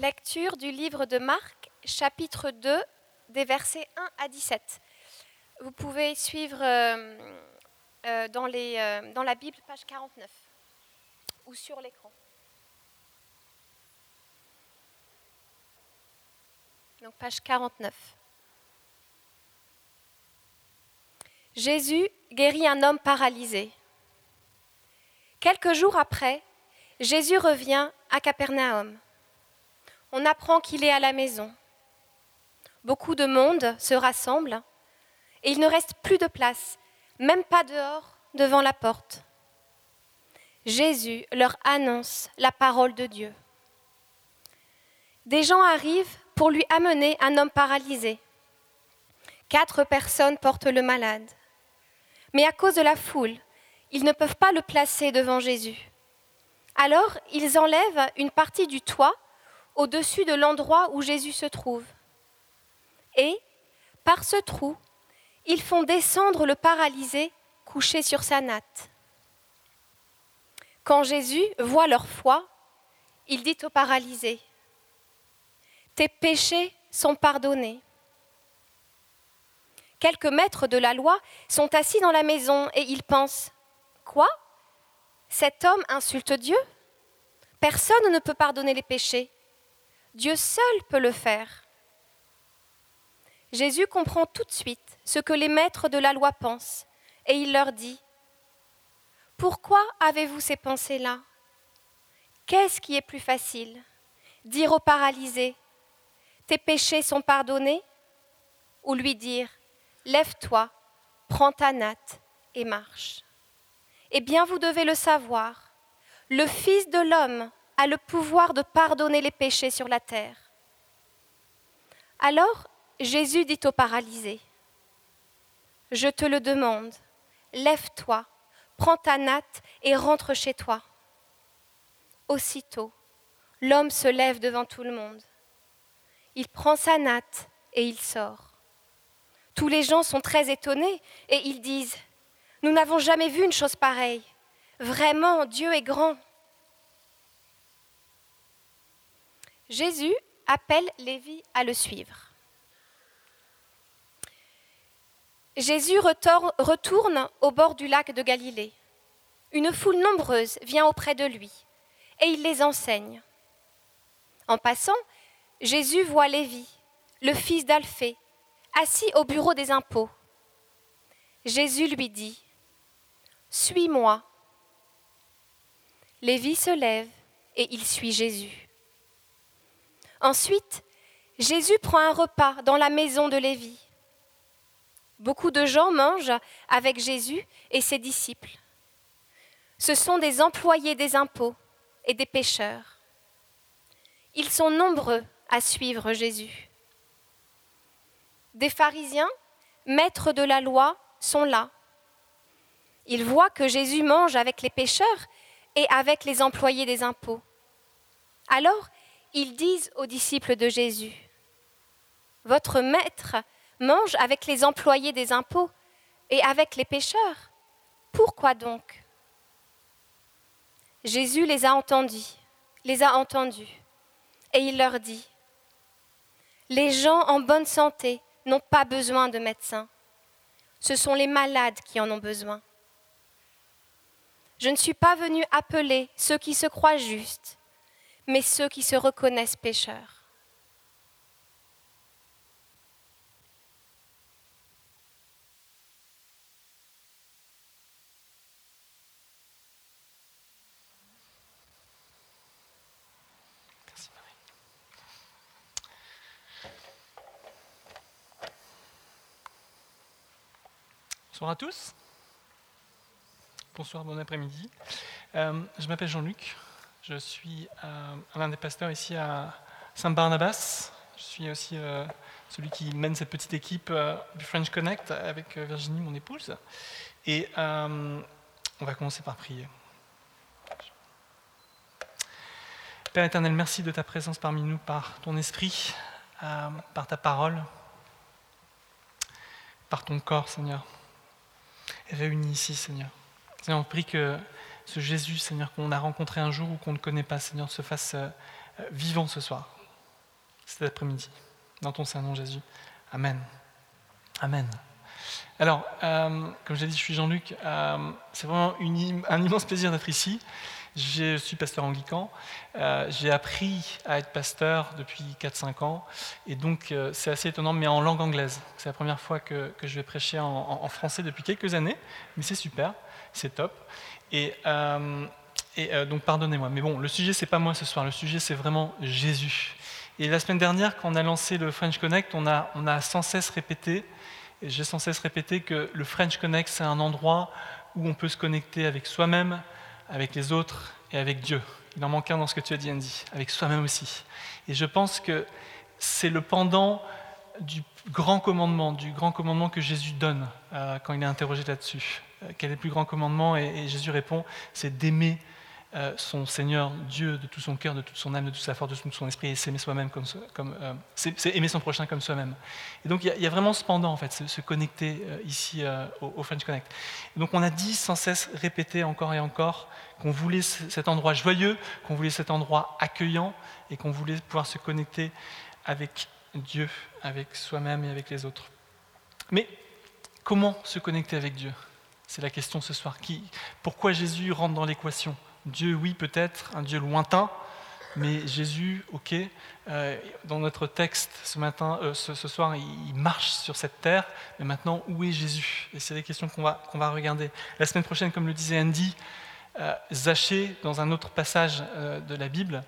Lecture du livre de Marc, chapitre 2, des versets 1 à 17. Vous pouvez suivre euh, euh, euh, dans la Bible, page 49, ou sur l'écran. Donc page 49. Jésus guérit un homme paralysé. Quelques jours après, Jésus revient à Capernaum. On apprend qu'il est à la maison. Beaucoup de monde se rassemble et il ne reste plus de place, même pas dehors, devant la porte. Jésus leur annonce la parole de Dieu. Des gens arrivent pour lui amener un homme paralysé. Quatre personnes portent le malade. Mais à cause de la foule, ils ne peuvent pas le placer devant Jésus. Alors ils enlèvent une partie du toit au-dessus de l'endroit où Jésus se trouve. Et, par ce trou, ils font descendre le paralysé couché sur sa natte. Quand Jésus voit leur foi, il dit au paralysé, Tes péchés sont pardonnés. Quelques maîtres de la loi sont assis dans la maison et ils pensent, Quoi? Cet homme insulte Dieu? Personne ne peut pardonner les péchés. Dieu seul peut le faire. Jésus comprend tout de suite ce que les maîtres de la loi pensent et il leur dit, Pourquoi avez-vous ces pensées-là? Qu'est-ce qui est plus facile? Dire au paralysé, Tes péchés sont pardonnés ou lui dire, Lève-toi, prends ta natte et marche. Eh bien, vous devez le savoir, le Fils de l'homme a le pouvoir de pardonner les péchés sur la terre. Alors Jésus dit au paralysé, Je te le demande, lève-toi, prends ta natte et rentre chez toi. Aussitôt, l'homme se lève devant tout le monde. Il prend sa natte et il sort. Tous les gens sont très étonnés et ils disent, Nous n'avons jamais vu une chose pareille. Vraiment, Dieu est grand. Jésus appelle Lévi à le suivre. Jésus retourne au bord du lac de Galilée. Une foule nombreuse vient auprès de lui et il les enseigne. En passant, Jésus voit Lévi, le fils d'Alphée, assis au bureau des impôts. Jésus lui dit, Suis-moi. Lévi se lève et il suit Jésus. Ensuite, Jésus prend un repas dans la maison de Lévi. Beaucoup de gens mangent avec Jésus et ses disciples. Ce sont des employés des impôts et des pêcheurs. Ils sont nombreux à suivre Jésus. Des pharisiens, maîtres de la loi, sont là. Ils voient que Jésus mange avec les pêcheurs et avec les employés des impôts. Alors, ils disent aux disciples de Jésus, Votre maître mange avec les employés des impôts et avec les pécheurs. Pourquoi donc? Jésus les a entendus, les a entendus, et il leur dit, Les gens en bonne santé n'ont pas besoin de médecins, ce sont les malades qui en ont besoin. Je ne suis pas venu appeler ceux qui se croient justes, mais ceux qui se reconnaissent pécheurs. Bonsoir à tous. Bonsoir, bon après-midi. Euh, je m'appelle Jean-Luc, je suis euh, un des pasteurs ici à Saint-Barnabas. Je suis aussi euh, celui qui mène cette petite équipe euh, du French Connect avec Virginie, mon épouse. Et on va commencer par prier. Père éternel, merci de ta présence parmi nous par ton esprit, par ta parole, par ton corps, Seigneur, réunis ici, Seigneur. Seigneur, on prie que ce Jésus, Seigneur, qu'on a rencontré un jour ou qu'on ne connaît pas, Seigneur, se fasse euh, vivant ce soir. cet après-midi. Dans ton Saint-Nom, Jésus. Amen. Amen. Alors, euh, comme j'ai dit, je suis Jean-Luc. Euh, c'est vraiment un immense plaisir d'être ici. Je suis pasteur anglican. Euh, j'ai appris à être pasteur depuis 4-5 ans. Et donc, c'est assez étonnant, mais en langue anglaise. C'est la première fois que, je vais prêcher en, français depuis quelques années. Mais c'est super, c'est top. Et, et donc, pardonnez-moi. Mais bon, le sujet, c'est pas moi ce soir. Le sujet, c'est vraiment Jésus. Et la semaine dernière, quand on a lancé le French Connect, on a, sans cesse répété j'ai sans cesse répété que le French Connect, c'est un endroit où on peut se connecter avec soi-même, avec les autres et avec Dieu. Il en manque un dans ce que tu as dit, Andy, avec soi-même aussi. Et je pense que c'est le pendant du grand commandement, du grand commandement que Jésus donne euh, quand il est interrogé là-dessus. Euh, quel est le plus grand commandement et Jésus répond, c'est d'aimer euh, son Seigneur Dieu de tout son cœur, de toute son âme, de toute sa force, de tout son esprit, et s'aimer soi-même comme, euh, c'est aimer son prochain comme soi-même. Et donc il y, a vraiment ce pendant en fait, se, connecter euh, ici au, French Connect. donc on a dit sans cesse, répété encore et encore, qu'on voulait cet endroit joyeux, qu'on voulait cet endroit accueillant, et qu'on voulait pouvoir se connecter avec Dieu, avec soi-même et avec les autres. Mais comment se connecter avec Dieu? C'est la question ce soir. Qui, pourquoi Jésus rentre dans l'équation? Dieu, oui, peut-être, un Dieu lointain, mais Jésus, ok. Euh, dans notre texte ce matin, euh, ce, soir, il, marche sur cette terre, mais maintenant, où est Jésus? Et c'est des questions qu'on va, va regarder. La semaine prochaine, comme le disait Andy, euh, Zachée, dans un autre passage de la Bible,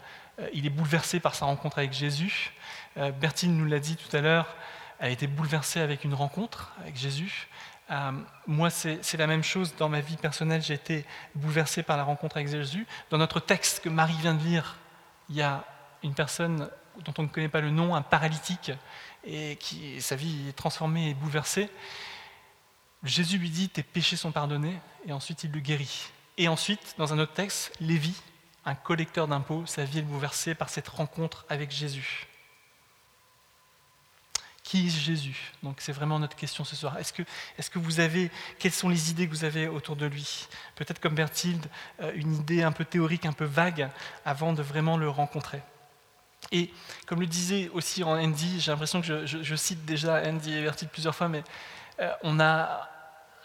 il est bouleversé par sa rencontre avec Jésus. Bertine nous l'a dit tout à l'heure, elle a été bouleversée avec une rencontre avec Jésus. Euh, moi, c'est la même chose dans ma vie personnelle. J'ai été bouleversé par la rencontre avec Jésus. Dans notre texte que Marie vient de lire, il y a une personne dont on ne connaît pas le nom, un paralytique, et qui sa vie est transformée et bouleversée. Jésus lui dit Tes péchés sont pardonnés, et ensuite il le guérit. Et ensuite, dans un autre texte, Lévi, un collecteur d'impôts, sa vie est bouleversée par cette rencontre avec Jésus. Qui est Jésus Donc c'est vraiment notre question ce soir. Est-ce que, est que vous avez, quelles sont les idées que vous avez autour de lui? Peut-être comme Berthilde, euh, une idée un peu théorique, un peu vague, avant de vraiment le rencontrer. Et comme le disait aussi Andy, j'ai l'impression que je, cite déjà Andy et Berthilde plusieurs fois, mais euh, on, a,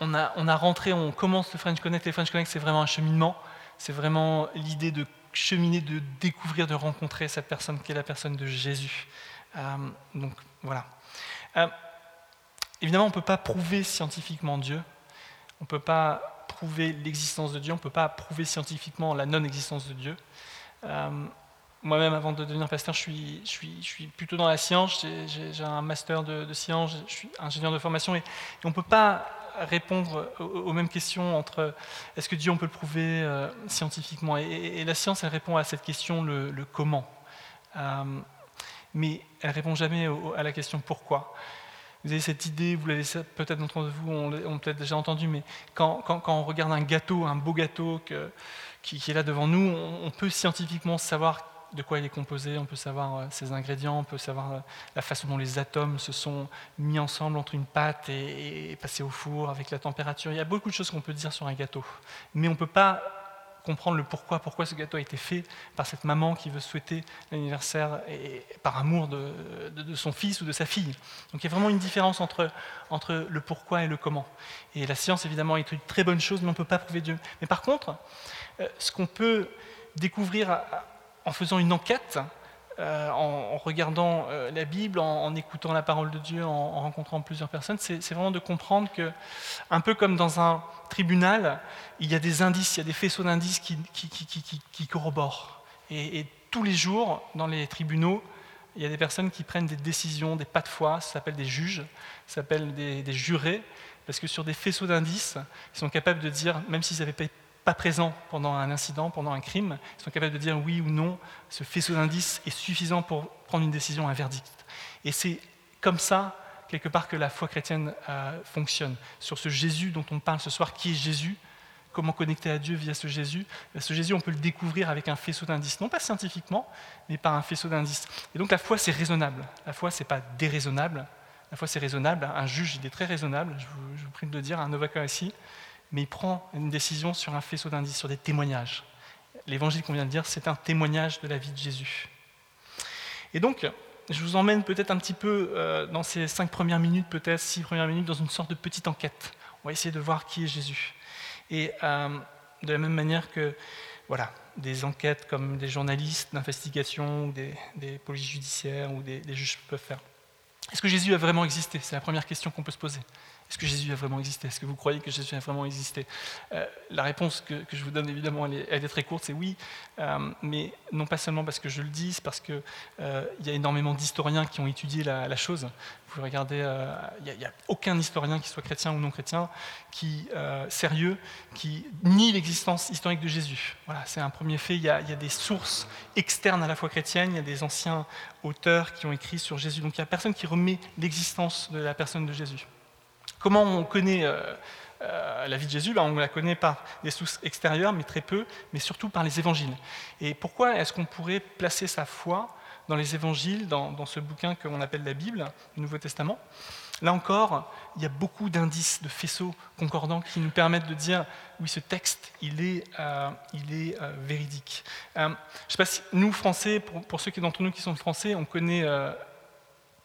on, a, on a rentré, on commence le French Connect. Les French Connect, c'est vraiment un cheminement. C'est vraiment l'idée de cheminer, de découvrir, de rencontrer cette personne qui est la personne de Jésus. Euh, donc voilà. Euh, évidemment, on ne peut pas prouver scientifiquement Dieu, on ne peut pas prouver l'existence de Dieu, on ne peut pas prouver scientifiquement la non-existence de Dieu. Euh, moi-même, avant de devenir pasteur, je suis, plutôt dans la science, j'ai un master de, science, je suis ingénieur de formation, et, on ne peut pas répondre aux, mêmes questions entre est-ce que Dieu, on peut le prouver euh, scientifiquement? Et, la science, elle répond à cette question, le, comment mais elle répond jamais à la question pourquoi. Vous avez cette idée, vous l'avez peut-être d'entre vous ont, peut-être déjà entendu, mais quand, on regarde un gâteau, un beau gâteau qui, est là devant nous, on, peut scientifiquement savoir de quoi il est composé, on peut savoir euh, ses ingrédients, on peut savoir euh, la façon dont les atomes se sont mis ensemble entre une pâte et, et passés au four avec la température. Il y a beaucoup de choses qu'on peut dire sur un gâteau, mais on ne peut pas comprendre le pourquoi, pourquoi ce gâteau a été fait par cette maman qui veut souhaiter l'anniversaire et, par amour de, son fils ou de sa fille. Donc il y a vraiment une différence entre, entre le pourquoi et le comment. Et la science, évidemment, est une très bonne chose, mais on ne peut pas prouver Dieu. Mais par contre, euh, ce qu'on peut découvrir en faisant une enquête, euh, en, regardant euh, la Bible, en, écoutant la parole de Dieu, en, rencontrant plusieurs personnes, c'est vraiment de comprendre que, un peu comme dans un tribunal, il y a des indices, il y a des faisceaux d'indices qui, corroborent. Et, tous les jours, dans les tribunaux, il y a des personnes qui prennent des décisions, des pas de foi, ça s'appelle des juges, ça s'appelle des, jurés, parce que sur des faisceaux d'indices, ils sont capables de dire, même s'ils n'avaient pas présents pendant un incident, pendant un crime, ils sont capables de dire oui ou non, ce faisceau d'indices est suffisant pour prendre une décision, un verdict. Et c'est comme ça, quelque part, que la foi chrétienne euh, fonctionne. Sur ce Jésus dont on parle ce soir, qui est Jésus, comment connecter à Dieu via ce Jésus ben, Ce Jésus, on peut le découvrir avec un faisceau d'indices, non pas scientifiquement, mais par un faisceau d'indices. Et donc la foi, c'est raisonnable. La foi, c'est pas déraisonnable. La foi, c'est raisonnable. Un juge, il est très raisonnable, je vous, prie de le dire, un avocat aussi mais il prend une décision sur un faisceau d'indices, sur des témoignages. L'évangile qu'on vient de dire, c'est un témoignage de la vie de Jésus. Et donc, je vous emmène peut-être un petit peu euh, dans ces cinq premières minutes, peut-être six premières minutes, dans une sorte de petite enquête. On va essayer de voir qui est Jésus. Et euh, de la même manière que voilà, des enquêtes comme des journalistes d'investigation, des, des polices judiciaires ou des, des juges peuvent faire. Est-ce que Jésus a vraiment existé? C'est la première question qu'on peut se poser. Est-ce que Jésus a vraiment existé? Est-ce que vous croyez que Jésus a vraiment existé? Euh, La réponse que, je vous donne, évidemment, elle est, très courte, c'est oui, euh, mais non pas seulement parce que je le dis, c'est parce qu'il euh, y a énormément d'historiens qui ont étudié la, chose. Vous regardez, il n'y a, aucun historien, qui soit chrétien ou non chrétien, qui sérieux, qui nie l'existence historique de Jésus. Voilà, c'est un premier fait. Il y, il y, a, des sources externes à la foi chrétienne, il y a des anciens auteurs qui ont écrit sur Jésus. Donc il n'y a personne qui remet l'existence de la personne de Jésus. Comment on connaît euh, euh, la vie de Jésus? On la connaît par des sources extérieures, mais très peu, mais surtout par les évangiles. Et pourquoi est-ce qu'on pourrait placer sa foi dans les évangiles, dans, ce bouquin qu'on appelle la Bible, le Nouveau Testament? Là encore, il y a beaucoup d'indices, de faisceaux concordants qui nous permettent de dire oui, ce texte, il est, euh, il est véridique. je ne sais pas si nous, Français, pour, pour ceux d'entre nous qui sont français, on connaît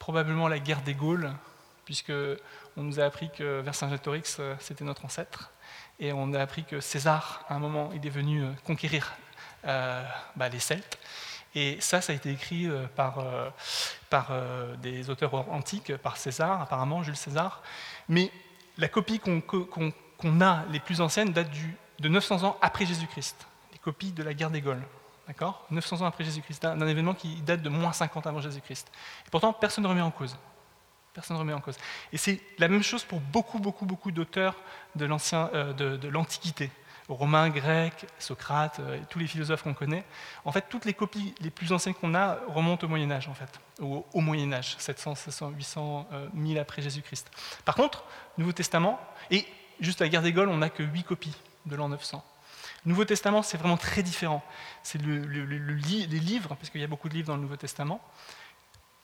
probablement la guerre des Gaules, puisque on nous a appris que Vercingétorix, euh, c'était notre ancêtre, et on a appris que César, à un moment, il est venu euh, conquérir euh, bah, les Celtes. Et ça, ça a été écrit par, des auteurs antiques, par César, apparemment, Jules César. Mais la copie qu'on a, les plus anciennes, date de 900 ans après Jésus-Christ. Les copies de la guerre des Gaules. D'accord? 900 ans après Jésus-Christ, d'un événement qui date de moins 50 avant Jésus-Christ. Et pourtant, personne ne remet en cause. Personne ne remet en cause. Et c'est la même chose pour beaucoup, beaucoup, beaucoup d'auteurs de euh, l'Antiquité. Romains, Grecs, Socrate, euh, tous les philosophes qu'on connaît. En fait, toutes les copies les plus anciennes qu'on a remontent au Moyen Âge, en fait, au, Moyen Âge, 700, 700, 800, 1000 après Jésus-Christ. Par contre, Nouveau Testament, et juste la guerre des Gaules, on n'a que 8 copies de l'an 900. Nouveau Testament, c'est vraiment très différent. C'est le, les livres, parce qu'il y a beaucoup de livres dans le Nouveau Testament,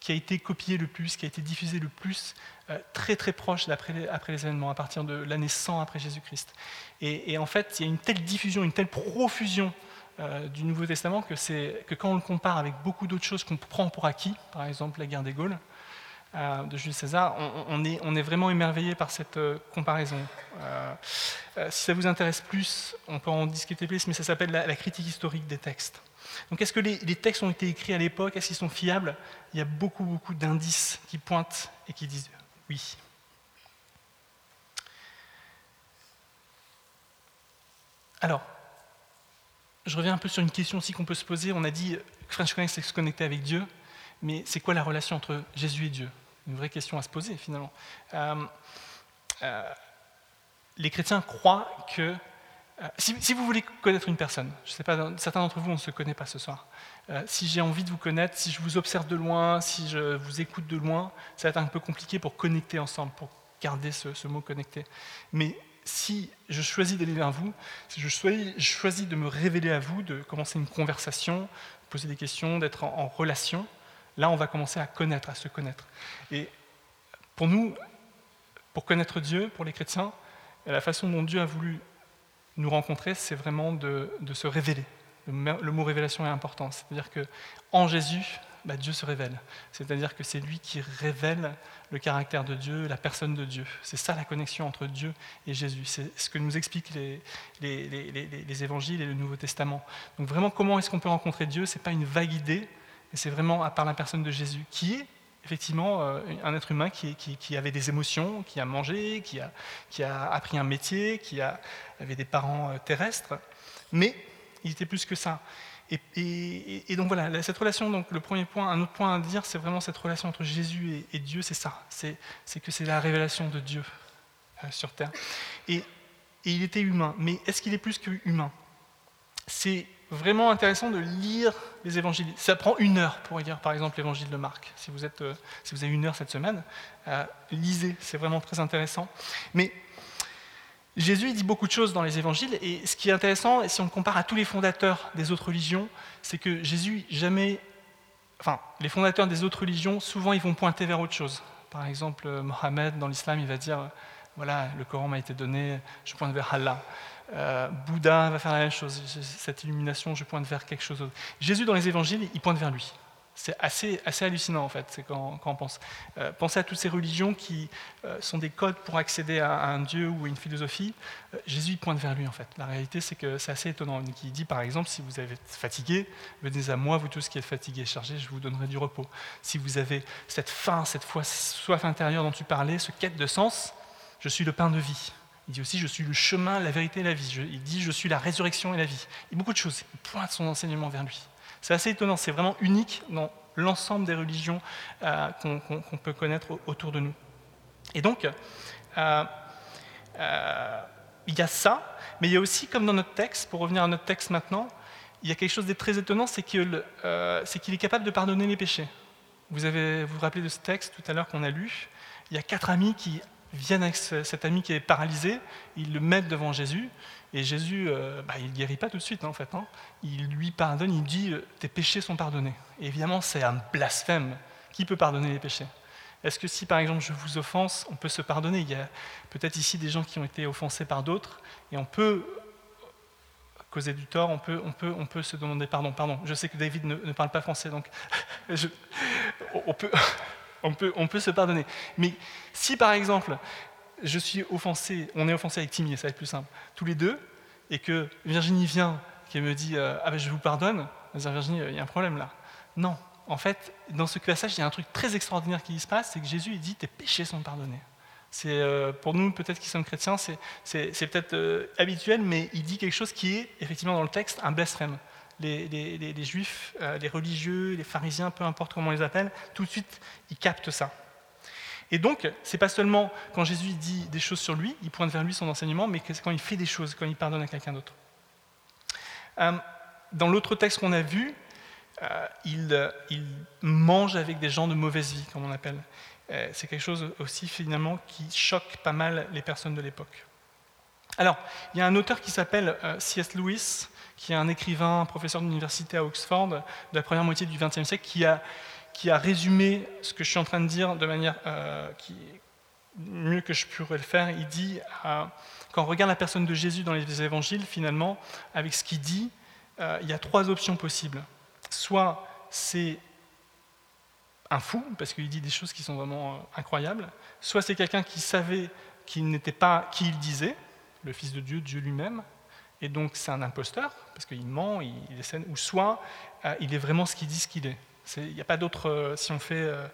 qui a été copié le plus, qui a été diffusé le plus, euh, très très proche après les, après les événements, à partir de l'année 100 après Jésus-Christ. Et, en fait, il y a une telle diffusion, une telle profusion euh, du Nouveau Testament que, que quand on le compare avec beaucoup d'autres choses qu'on prend pour acquis, par exemple la guerre des Gaules, euh, de Jules César, on, est, vraiment émerveillé par cette comparaison. si ça vous intéresse plus, on peut en discuter plus, mais ça s'appelle la critique historique des textes. Donc est-ce que les, textes ont été écrits à l'époque? Est-ce qu'ils sont fiables? Il y a beaucoup, beaucoup d'indices qui pointent et qui disent oui. Alors, je reviens un peu sur une question aussi qu'on peut se poser. On a dit que French Connect, c'est se connecter avec Dieu, mais c'est quoi la relation entre Jésus et Dieu? Une vraie question à se poser finalement. Euh, euh, les chrétiens croient que euh, si, vous voulez connaître une personne, je sais pas, certains d'entre vous, on ne se connaît pas ce soir. Si j'ai envie de vous connaître, si je vous observe de loin, si je vous écoute de loin, ça va être un peu compliqué pour connecter ensemble, pour garder ce, mot connecter. Mais si je choisis d'aller vers vous, si je choisis, de me révéler à vous, de commencer une conversation, poser des questions, d'être en relation, là on va commencer à connaître, à se connaître. Et pour nous, pour connaître Dieu, pour les chrétiens, la façon dont Dieu a voulu nous rencontrer, c'est vraiment de, se révéler. Le, mot révélation est important. C'est-à-dire que en Jésus, bah, Dieu se révèle. C'est-à-dire que c'est lui qui révèle le caractère de Dieu, la personne de Dieu. C'est ça la connexion entre Dieu et Jésus. C'est ce que nous expliquent les, les, évangiles et le Nouveau Testament. Donc vraiment, comment est-ce qu'on peut rencontrer Dieu? Ce n'est pas une vague idée, c'est vraiment à part la personne de Jésus, qui est effectivement euh, un être humain qui, avait des émotions, qui a mangé, qui a, appris un métier, qui avait des parents euh, terrestres, mais il était plus que ça. Et, donc voilà, cette relation, donc le premier point, un autre point à dire, c'est vraiment cette relation entre Jésus et, Dieu, c'est ça, c'est que c'est la révélation de Dieu euh, sur terre. Et, il était humain, mais est-ce qu'il est plus que humain? C'est vraiment intéressant de lire les évangiles. Ça prend une heure pour lire, par exemple, l'évangile de Marc. Si vous, êtes, euh, si vous avez une heure cette semaine, euh, lisez, c'est vraiment très intéressant. Mais Jésus dit beaucoup de choses dans les évangiles, et ce qui est intéressant, et si on le compare à tous les fondateurs des autres religions, c'est que Jésus jamais. Enfin, les fondateurs des autres religions, souvent, ils vont pointer vers autre chose. Par exemple, Mohammed, dans l'islam, il va dire voilà, le Coran m'a été donné, je pointe vers Allah. Euh, Bouddha va faire la même chose. Cette illumination, je pointe vers quelque chose d'autre. Jésus, dans les évangiles, il pointe vers lui. C'est assez, assez hallucinant en fait, quand, quand on pense. Euh, pensez à toutes ces religions qui euh, sont des codes pour accéder à, un dieu ou à une philosophie. Euh, Jésus pointe vers lui en fait. La réalité c'est que c'est assez étonnant. il dit par exemple, si vous êtes fatigué, venez à moi, vous tous qui êtes fatigués et chargés, je vous donnerai du repos. Si vous avez cette faim, cette soif intérieure dont tu parlais, ce quête de sens, je suis le pain de vie. Il dit aussi, je suis le chemin, la vérité et la vie. il dit, je suis la résurrection et la vie. A beaucoup de choses. Il pointe son enseignement vers lui. C'est assez étonnant, c'est vraiment unique dans l'ensemble des religions euh, qu'on peut connaître autour de nous. Et donc, euh, euh, il y a ça, mais il y a aussi, comme dans notre texte, pour revenir à notre texte maintenant, il y a quelque chose de très étonnant, c'est qu'il est capable de pardonner les péchés. Vous avez, vous, vous rappelez de ce texte tout à l'heure qu'on a lu? Il y a quatre amis qui viennent avec cet ami qui est paralysé, ils le mettent devant Jésus, et Jésus, euh, bah, il ne guérit pas tout de suite, hein, en fait. Hein. Il lui pardonne, il dit euh, Tes péchés sont pardonnés. Et évidemment, c'est un blasphème. Qui peut pardonner les péchés? Est-ce que si, par exemple, je vous offense, on peut se pardonner? Il y a peut-être ici des gens qui ont été offensés par d'autres, et on peut causer du tort, on peut, on peut, on peut se demander pardon. Pardon, je sais que David ne, parle pas français, donc on, peut, on, peut, se pardonner. Mais si, par exemple, je suis offensé, on est offensé avec Timmy, ça va être plus simple, tous les deux, et que Virginie vient, qui me dit euh, Ah ben je vous pardonne, je Virginie, il y a un problème là. Non, en fait, dans ce passage, il y a un truc très extraordinaire qui se passe, c'est que Jésus il dit Tes péchés sont pardonnés. C'est euh, pour nous, peut-être qui sommes chrétiens, c'est, peut-être euh, habituel, mais il dit quelque chose qui est effectivement dans le texte un blasphème. Les, juifs, les religieux, les pharisiens, peu importe comment on les appelle, tout de suite, ils captent ça. Et donc, c'est pas seulement quand Jésus dit des choses sur lui, il pointe vers lui son enseignement, mais quand il fait des choses, quand il pardonne à quelqu'un d'autre. Euh, dans l'autre texte qu'on a vu, euh, il, mange avec des gens de mauvaise vie, comme on appelle. Euh, c'est quelque chose aussi finalement qui choque pas mal les personnes de l'époque. Alors, il y a un auteur qui s'appelle C.S. Lewis, qui est un écrivain, professeur d'université à Oxford de la première moitié du XXe siècle, qui a qui a résumé ce que je suis en train de dire de manière euh, mieux que je pourrais le faire. Il dit, euh, quand on regarde la personne de Jésus dans les évangiles, finalement, avec ce qu'il dit, euh, il y a trois options possibles. Soit c'est un fou, parce qu'il dit des choses qui sont vraiment incroyables, soit c'est quelqu'un qui savait qu'il n'était pas qui il disait, le Fils de Dieu, Dieu lui-même, et donc c'est un imposteur, parce qu'il ment, il, il ou soit il est vraiment ce qu'il dit ce qu'il est. Il n'y a pas d'autre, euh, si on fait, euh,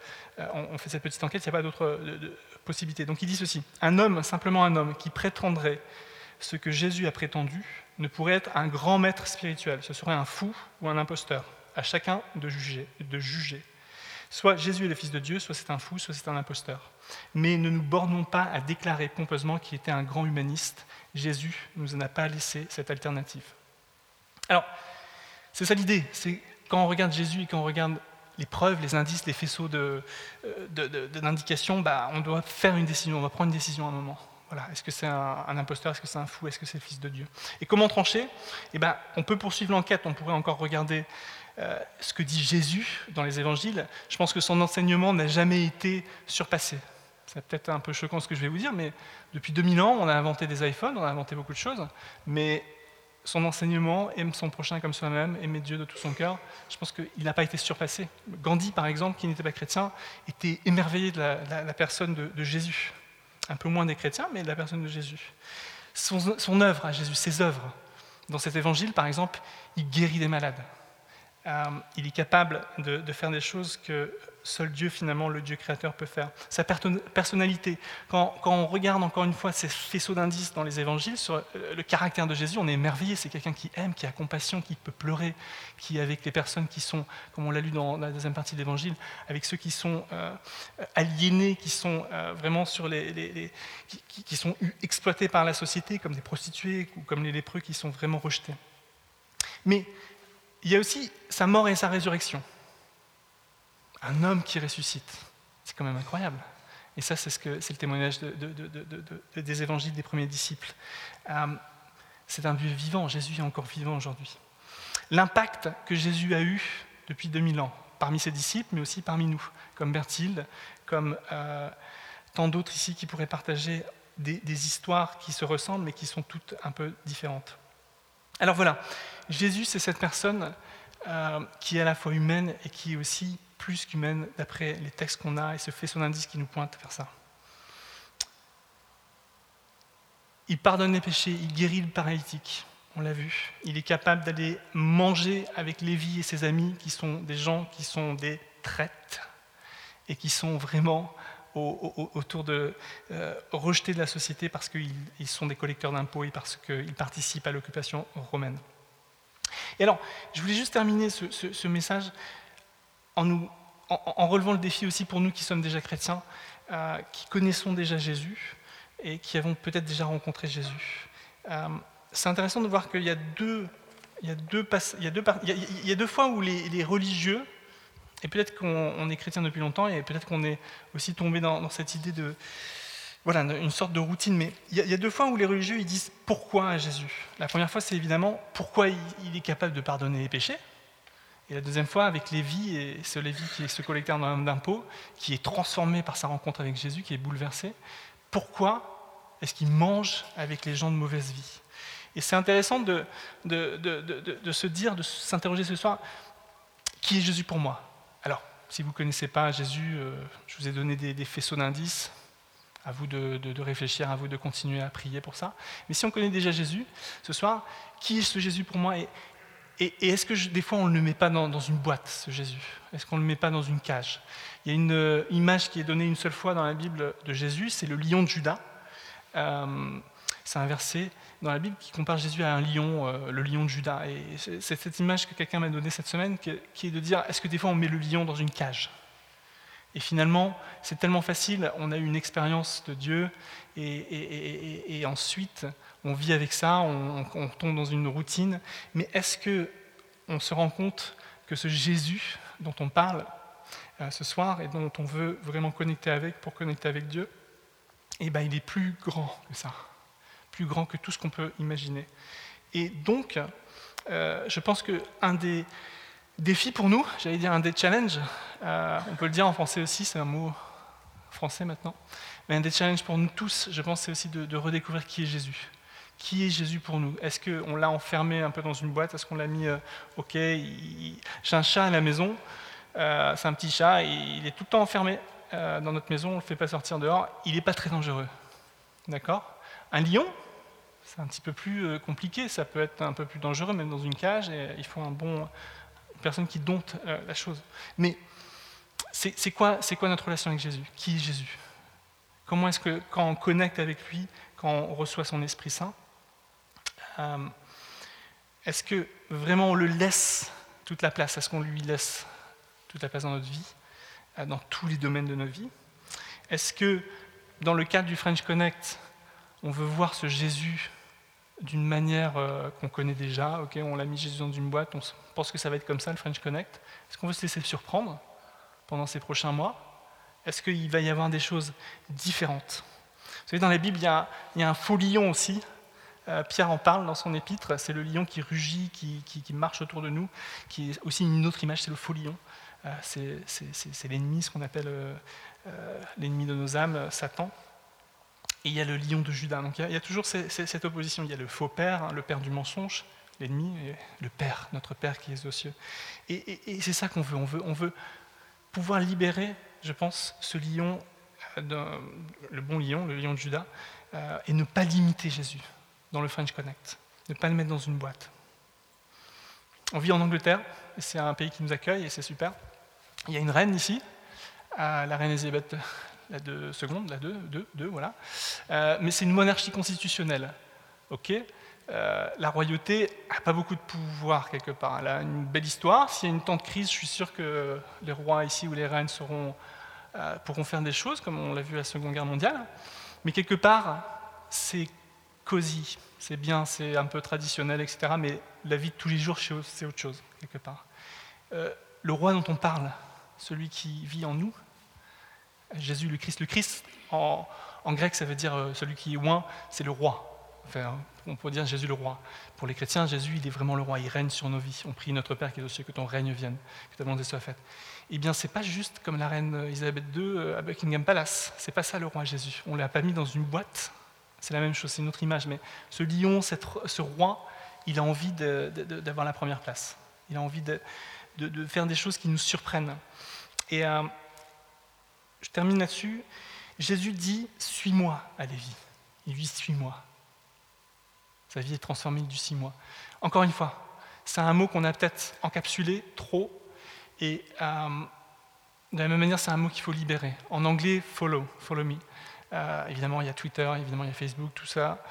on fait cette petite enquête, il n'y a pas d'autre euh, possibilité. Donc il dit ceci, un homme, simplement un homme, qui prétendrait ce que Jésus a prétendu, ne pourrait être un grand maître spirituel. Ce serait un fou ou un imposteur. À chacun de juger. De juger. Soit Jésus est le Fils de Dieu, soit c'est un fou, soit c'est un imposteur. Mais ne nous bornons pas à déclarer pompeusement qu'il était un grand humaniste. Jésus nous en a pas laissé cette alternative. Alors, c'est ça l'idée, c'est quand on regarde Jésus et quand on regarde les preuves, les indices, les faisceaux d'indication, de, bah, on doit faire une décision, on va prendre une décision à un moment. Voilà. Est-ce que c'est un, imposteur? Est-ce que c'est un fou? Est-ce que c'est le Fils de Dieu? Et comment trancher? Eh ben, On peut poursuivre l'enquête, on pourrait encore regarder euh, ce que dit Jésus dans les évangiles. Je pense que son enseignement n'a jamais été surpassé. C'est peut-être un peu choquant ce que je vais vous dire, mais depuis 2000 ans, on a inventé des iPhones, on a inventé beaucoup de choses, mais son enseignement, aime son prochain comme soi-même, aimer Dieu de tout son cœur, je pense qu'il n'a pas été surpassé. Gandhi, par exemple, qui n'était pas chrétien, était émerveillé de la, personne de, Jésus. Un peu moins des chrétiens, mais de la personne de Jésus. Son, œuvre à Jésus, ses œuvres. Dans cet évangile, par exemple, il guérit des malades. Euh, il est capable de, faire des choses que seul Dieu, finalement, le Dieu créateur, peut faire. Sa personnalité. Quand, on regarde encore une fois ces faisceaux d'indices dans les évangiles sur euh, le caractère de Jésus, on est émerveillé. C'est quelqu'un qui aime, qui a compassion, qui peut pleurer, qui, avec les personnes qui sont, comme on l'a lu dans la deuxième partie de l'évangile, avec ceux qui sont euh, aliénés, qui sont vraiment sur les. qui, sont exploités par la société, comme des prostituées ou comme les lépreux qui sont vraiment rejetés. Mais il y a aussi sa mort et sa résurrection un homme qui ressuscite. C'est quand même incroyable. Et ça, c'est ce que, le témoignage des évangiles des premiers disciples. Euh, c'est un Dieu vivant. Jésus est encore vivant aujourd'hui. L'impact que Jésus a eu depuis 2000 ans, parmi ses disciples, mais aussi parmi nous, comme Berthilde, comme euh, tant d'autres ici qui pourraient partager des, des, histoires qui se ressemblent, mais qui sont toutes un peu différentes. Alors voilà, Jésus, c'est cette personne euh, qui est à la fois humaine et qui est aussi plus qu'humaine d'après les textes qu'on a et ce fait son indice qui nous pointe vers ça. Il pardonne les péchés, il guérit le paralytique, on l'a vu. Il est capable d'aller manger avec Lévi et ses amis, qui sont des gens qui sont des traites et qui sont vraiment autour de euh, rejetés de la société parce qu'ils sont des collecteurs d'impôts et parce qu'ils participent à l'occupation romaine. Et alors, je voulais juste terminer ce, message en, relevant le défi aussi pour nous qui sommes déjà chrétiens, euh, qui connaissons déjà Jésus et qui avons peut-être déjà rencontré Jésus. Euh, c'est intéressant de voir qu'il y a deux fois où les, religieux, et peut-être qu'on est chrétien depuis longtemps, et peut-être qu'on est aussi tombé dans, cette idée de, voilà, une sorte de routine, mais il y, a, deux fois où les religieux ils disent pourquoi à Jésus? La première fois, c'est évidemment pourquoi il, est capable de pardonner les péchés? Et la deuxième fois, avec Lévi, et ce Lévi qui est ce collecteur d'impôts, qui est transformé par sa rencontre avec Jésus, qui est bouleversé, pourquoi est-ce qu'il mange avec les gens de mauvaise vie? Et c'est intéressant de, de, se dire, de s'interroger ce soir, qui est Jésus pour moi? Alors, si vous ne connaissez pas Jésus, euh, je vous ai donné des, faisceaux d'indices, à vous de, réfléchir, à vous de continuer à prier pour ça. Mais si on connaît déjà Jésus, ce soir, qui est ce Jésus pour moi Et, est-ce que des fois on ne le met pas dans, une boîte, ce Jésus? Est-ce qu'on ne le met pas dans une cage? Il y a une euh, image qui est donnée une seule fois dans la Bible de Jésus, c'est le lion de Judas. Euh, c'est un verset dans la Bible qui compare Jésus à un lion, euh, le lion de Judas. Et c'est cette image que quelqu'un m'a donnée cette semaine, qui est de dire, est-ce que des fois on met le lion dans une cage? Et finalement, c'est tellement facile, on a eu une expérience de Dieu, et, ensuite on vit avec ça, on, tombe dans une routine. Mais est-ce que on se rend compte que ce Jésus dont on parle euh, ce soir et dont on veut vraiment connecter avec pour connecter avec Dieu, eh ben, il est plus grand que ça plus grand que tout ce qu'on peut imaginer. Et donc, euh, je pense qu'un des défis pour nous, j'allais dire un des challenges, euh, on peut le dire en français aussi, c'est un mot français maintenant, mais un des challenges pour nous tous, je pense, c'est aussi de, redécouvrir qui est Jésus. Qui est Jésus pour nous? Est-ce qu'on l'a enfermé un peu dans une boîte? Est-ce qu'on l'a mis, euh, ok, j'ai un chat à la maison, c'est un petit chat, et il est tout le temps enfermé dans notre maison, on ne le fait pas sortir dehors, il n'est pas très dangereux. D'accord? Un lion, c'est un petit peu plus euh, compliqué, ça peut être un peu plus dangereux, même dans une cage, et il faut un bon, une personne qui dompte euh, la chose. Mais c'est quoi, notre relation avec Jésus? Qui est Jésus? Comment est-ce que quand on connecte avec lui, quand on reçoit son Esprit Saint, euh, est-ce que vraiment on le laisse toute la place? Est-ce qu'on lui laisse toute la place dans notre vie, dans tous les domaines de notre vie Est-ce que dans le cadre du French Connect, on veut voir ce Jésus d'une manière euh, qu'on connaît déjà. Ok, on l'a mis Jésus dans une boîte, on pense que ça va être comme ça le French Connect. Est-ce qu'on veut se laisser surprendre pendant ces prochains mois? Est-ce qu'il va y avoir des choses différentes? Vous savez, dans la Bible, il y a, un faux lion aussi. Euh, Pierre en parle dans son épître. C'est le lion qui rugit, qui, marche autour de nous, qui est aussi une autre image, c'est le faux lion. Euh, c'est l'ennemi, ce qu'on appelle l'ennemi de nos âmes, Satan. Et il y a le lion de Judas. Donc il y a, toujours cette opposition. Il y a le faux père, hein, le père du mensonge, l'ennemi, le père, notre père qui est aux cieux. Et, c'est ça qu'on veut. On, veut. pouvoir libérer, je pense, ce lion, euh, le bon lion, le lion de Judas, euh, et ne pas limiter Jésus dans le French Connect. Ne pas le mettre dans une boîte. On vit en Angleterre, c'est un pays qui nous accueille et c'est super. Il y a une reine ici, la reine Elisabeth la deux seconde, la deux, deux, deux voilà. Euh, mais c'est une monarchie constitutionnelle. ok? Euh, la royauté n'a pas beaucoup de pouvoir quelque part. Elle a une belle histoire. S'il y a une temps de crise, je suis sûr que les rois ici ou les reines seront, euh, pourront faire des choses, comme on l'a vu à la Seconde Guerre mondiale. Mais quelque part, c'est cosy, c'est bien, c'est un peu traditionnel, etc. Mais la vie de tous les jours, c'est autre chose, quelque part. le roi dont on parle, celui qui vit en nous, Jésus le Christ. Le Christ, en, grec, ça veut dire euh, celui qui est loin, c'est le roi. Enfin, on peut dire Jésus le roi. Pour les chrétiens, Jésus, il est vraiment le roi, il règne sur nos vies. On prie notre Père qui est aux cieux, que ton règne vienne, que ta volonté soit faite. Eh bien, c'est pas juste comme la reine Elisabeth II euh, à Buckingham Palace. C'est pas ça le roi Jésus. On l'a pas mis dans une boîte. C'est la même chose, c'est une autre image. Mais ce lion, ce roi, il a envie d'avoir la première place. Il a envie de, faire des choses qui nous surprennent. Et euh, je termine là-dessus. Jésus dit Suis-moi à Lévi. Il dit Suis-moi. Sa vie est transformée du six mois. Encore une fois, c'est un mot qu'on a peut-être encapsulé trop. Et euh, de la même manière, c'est un mot qu'il faut libérer. En anglais, follow, follow me. Euh, évidemment, il y a Twitter, évidemment, il y a Facebook, tout ça.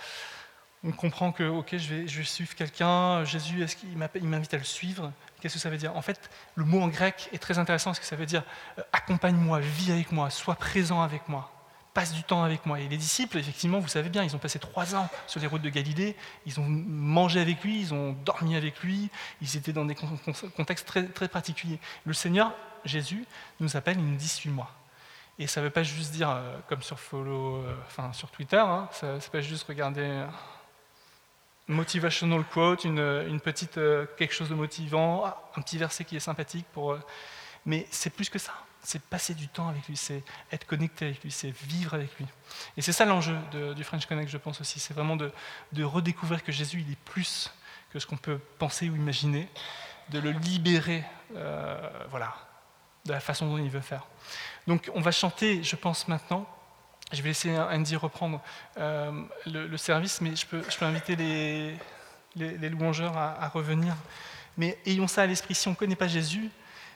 On comprend que, ok, je vais, suivre quelqu'un, Jésus, est-ce qu'il m'invite à le suivre? Qu'est-ce que ça veut dire? En fait, le mot en grec est très intéressant parce que ça veut dire euh, accompagne-moi, vis avec moi, sois présent avec moi passe du temps avec moi. Et les disciples, effectivement, vous savez bien, ils ont passé trois ans sur les routes de Galilée, ils ont mangé avec lui, ils ont dormi avec lui, ils étaient dans des contextes très, particuliers. Le Seigneur, Jésus, nous appelle, il nous dit suis-moi. Et ça ne veut pas juste dire, euh, comme sur, follow, euh, enfin, sur Twitter, hein, ça ne pas juste regarder motivational quote, une, petite, quelque chose de motivant, un petit verset qui est sympathique, pour, mais c'est plus que ça c'est passer du temps avec lui, c'est être connecté avec lui, c'est vivre avec lui. Et c'est ça l'enjeu du French Connect, je pense aussi. C'est vraiment de, redécouvrir que Jésus, il est plus que ce qu'on peut penser ou imaginer, de le libérer, euh, voilà, de la façon dont il veut faire. Donc on va chanter, je pense maintenant. Je vais laisser Andy reprendre euh, le, service, mais je peux, inviter les, louangeurs à, revenir. Mais ayons ça à l'esprit. Si on ne connaît pas Jésus,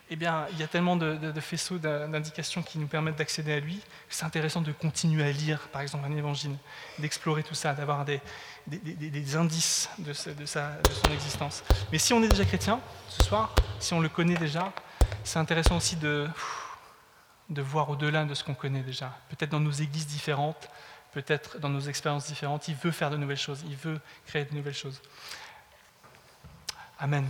eh bien, il y a tellement de, faisceaux d'indications qui nous permettent d'accéder à lui que c'est intéressant de continuer à lire, par exemple, un évangile, d'explorer tout ça, d'avoir des, indices de, son existence. Mais si on est déjà chrétien, ce soir, si on le connaît déjà, c'est intéressant aussi de, de voir au-delà de ce qu'on connaît déjà. Peut-être dans nos églises différentes, peut-être dans nos expériences différentes, il veut faire de nouvelles choses, il veut créer de nouvelles choses. Amen.